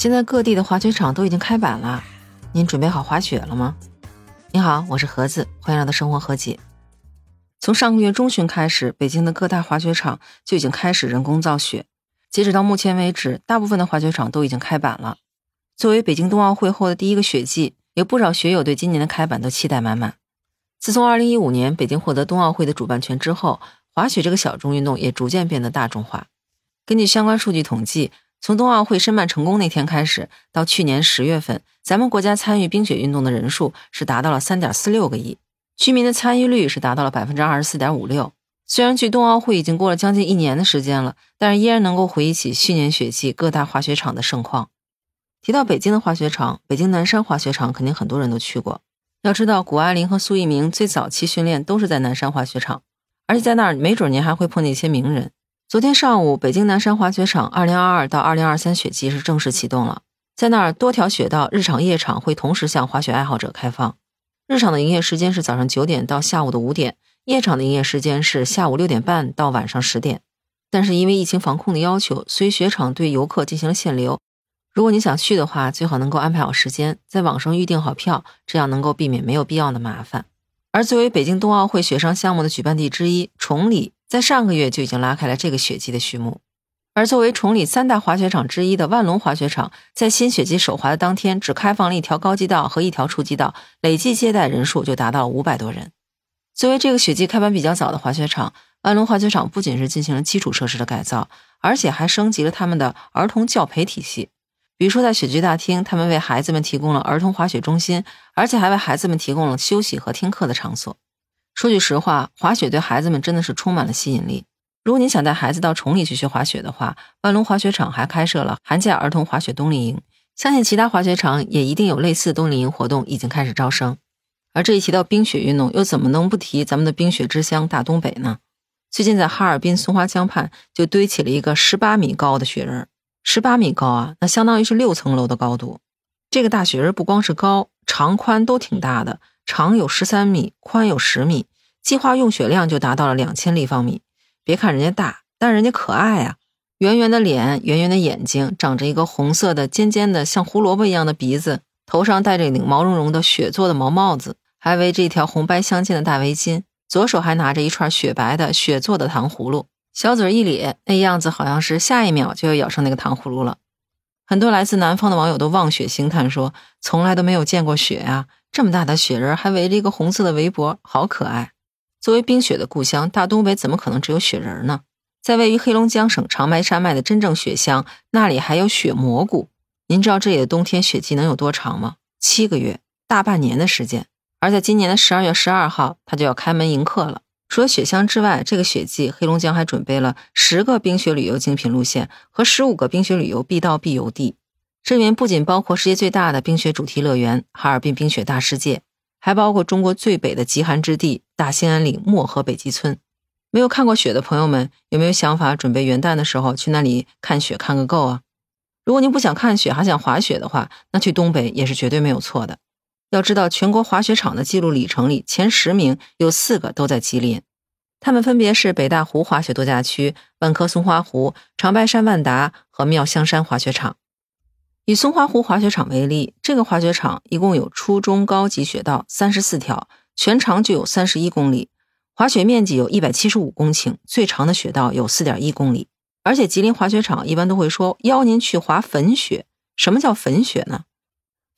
现在各地的滑雪场都已经开板了，您准备好滑雪了吗？你好，我是盒子，欢迎来到生活和解。从上个月中旬开始，北京的各大滑雪场就已经开始人工造雪。截止到目前为止，大部分的滑雪场都已经开板了。作为北京冬奥会后的第一个雪季，有不少雪友对今年的开板都期待满满。自从2015年北京获得冬奥会的主办权之后，滑雪这个小众运动也逐渐变得大众化。根据相关数据统计，从冬奥会申办成功那天开始，到去年十月份，咱们国家参与冰雪运动的人数是达到了三点四六个亿，居民的参与率是达到了百分之二十四点五六。虽然距冬奥会已经过了将近一年的时间了，但是依然能够回忆起去年雪季各大滑雪场的盛况。提到北京的滑雪场，北京南山滑雪场肯定很多人都去过。要知道，谷爱凌和苏翊鸣最早期训练都是在南山滑雪场，而且在那儿没准您还会碰见一些名人。昨天上午，北京南山滑雪场2022到2023雪季是正式启动了，在那儿多条雪道日场夜场会同时向滑雪爱好者开放。日场的营业时间是早上九点到下午的五点，夜场的营业时间是下午六点半到晚上十点。但是因为疫情防控的要求，所以雪场对游客进行了限流。如果你想去的话，最好能够安排好时间，在网上预订好票，这样能够避免没有必要的麻烦。而作为北京冬奥会雪上项目的举办地之一，崇礼在上个月就已经拉开了这个雪季的序幕。而作为崇礼三大滑雪场之一的万隆滑雪场，在新雪季首滑的当天，只开放了一条高级道和一条初级道，累计接待人数就达到了五百多人。作为这个雪季开板比较早的滑雪场，万隆滑雪场不仅是进行了基础设施的改造，而且还升级了他们的儿童教培体系。比如说，在雪具大厅，他们为孩子们提供了儿童滑雪中心，而且还为孩子们提供了休息和听课的场所。说句实话，滑雪对孩子们真的是充满了吸引力。如果你想带孩子到崇礼去学滑雪的话，万隆滑雪场还开设了寒假儿童滑雪冬令营，相信其他滑雪场也一定有类似冬令营活动已经开始招生。而这一提到冰雪运动，又怎么能不提咱们的冰雪之乡大东北呢？最近在哈尔滨松花江畔就堆起了一个十八米高的雪人。十八米高啊，那相当于是六层楼的高度。这个大雪人不光是高，长宽都挺大的，长有十三米，宽有十米，计划用雪量就达到了两千立方米。别看人家大，但人家可爱啊！圆圆的脸，圆圆的眼睛，长着一个红色的尖尖的像胡萝卜一样的鼻子，头上戴着一顶毛茸茸的雪做的毛帽子，还围着一条红白相间的大围巾，左手还拿着一串雪白的雪做的糖葫芦。小嘴一咧，那样子好像是下一秒就要咬上那个糖葫芦了。很多来自南方的网友都望雪兴叹说：“从来都没有见过雪呀，这么大的雪人还围着一个红色的围脖，好可爱。”作为冰雪的故乡，大东北怎么可能只有雪人呢？在位于黑龙江省长白山脉的真正雪乡，那里还有雪蘑菇。您知道这里的冬天雪季能有多长吗？七个月，大半年的时间。而在今年的十二月十二号，它就要开门迎客了。除了雪乡之外，这个雪季黑龙江还准备了十个冰雪旅游精品路线和十五个冰雪旅游必到必游地。这里面不仅包括世界最大的冰雪主题乐园——哈尔滨冰雪大世界，还包括中国最北的极寒之地大兴安岭漠河北极村。没有看过雪的朋友们，有没有想法准备元旦的时候去那里看雪看个够啊？如果您不想看雪，还想滑雪的话，那去东北也是绝对没有错的。要知道，全国滑雪场的记录里程里，前十名有四个都在吉林，他们分别是北大湖滑雪度假区、万科松花湖、长白山万达和妙香山滑雪场。以松花湖滑雪场为例，这个滑雪场一共有初中高级雪道三十四条，全长就有三十一公里，滑雪面积有一百七十五公顷，最长的雪道有四点一公里。而且吉林滑雪场一般都会说邀您去滑粉雪。什么叫粉雪呢？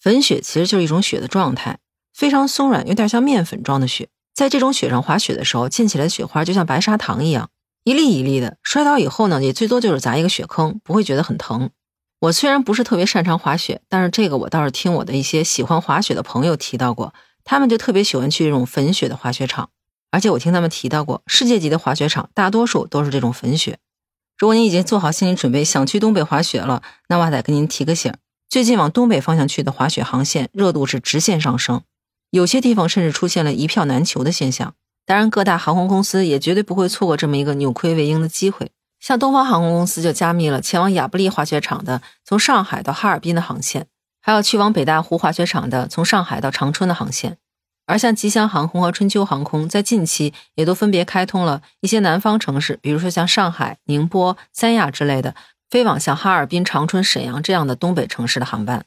粉雪其实就是一种雪的状态，非常松软，有点像面粉状的雪。在这种雪上滑雪的时候，溅起来的雪花就像白砂糖一样，一粒一粒的。摔倒以后呢，也最多就是砸一个雪坑，不会觉得很疼。我虽然不是特别擅长滑雪，但是这个我倒是听我的一些喜欢滑雪的朋友提到过，他们就特别喜欢去这种粉雪的滑雪场。而且我听他们提到过，世界级的滑雪场大多数都是这种粉雪。如果你已经做好心理准备想去东北滑雪了，那我还得跟您提个醒。最近往东北方向去的滑雪航线热度是直线上升，有些地方甚至出现了一票难求的现象。当然，各大航空公司也绝对不会错过这么一个扭亏为盈的机会。像东方航空公司就加密了前往亚布力滑雪场的从上海到哈尔滨的航线，还有去往北大湖滑雪场的从上海到长春的航线。而像吉祥航空和春秋航空在近期也都分别开通了一些南方城市，比如说像上海、宁波、三亚之类的。飞往像哈尔滨、长春、沈阳这样的东北城市的航班。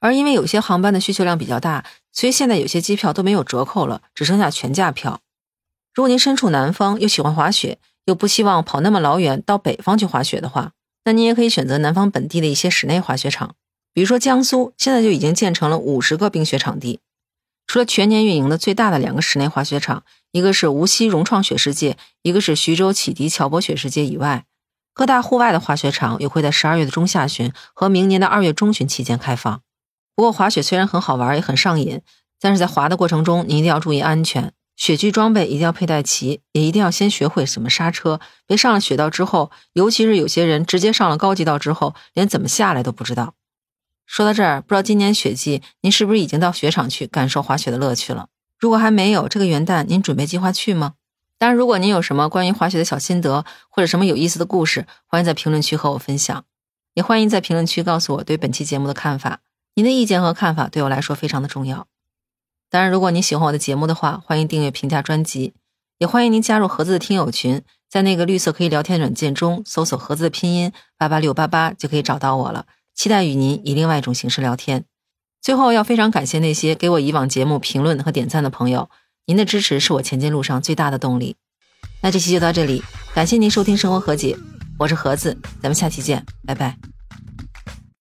而因为有些航班的需求量比较大，所以现在有些机票都没有折扣了，只剩下全价票。如果您身处南方，又喜欢滑雪，又不希望跑那么老远到北方去滑雪的话，那您也可以选择南方本地的一些室内滑雪场，比如说江苏现在就已经建成了五十个冰雪场地。除了全年运营的最大的两个室内滑雪场，一个是无锡融创雪世界，一个是徐州启迪乔博雪世界以外，各大户外的滑雪场也会在十二月的中下旬和明年的二月中旬期间开放。不过滑雪虽然很好玩，也很上瘾，但是在滑的过程中，你一定要注意安全，雪具装备一定要佩戴齐，也一定要先学会怎么刹车，别上了雪道之后，尤其是有些人直接上了高级道之后，连怎么下来都不知道。说到这儿，不知道今年雪季您是不是已经到雪场去感受滑雪的乐趣了？如果还没有，这个元旦您准备计划去吗？当然，如果您有什么关于滑雪的小心得，或者什么有意思的故事，欢迎在评论区和我分享，也欢迎在评论区告诉我对本期节目的看法。您的意见和看法对我来说非常的重要。当然，如果您喜欢我的节目的话，欢迎订阅、评价专辑，也欢迎您加入盒子的听友群，在那个绿色可以聊天软件中搜索“盒子”的拼音八八六八八就可以找到我了。期待与您以另外一种形式聊天。最后要非常感谢那些给我以往节目评论和点赞的朋友，您的支持是我前进路上最大的动力。那这期就到这里，感谢您收听生活和解，我是盒子，咱们下期见，拜拜。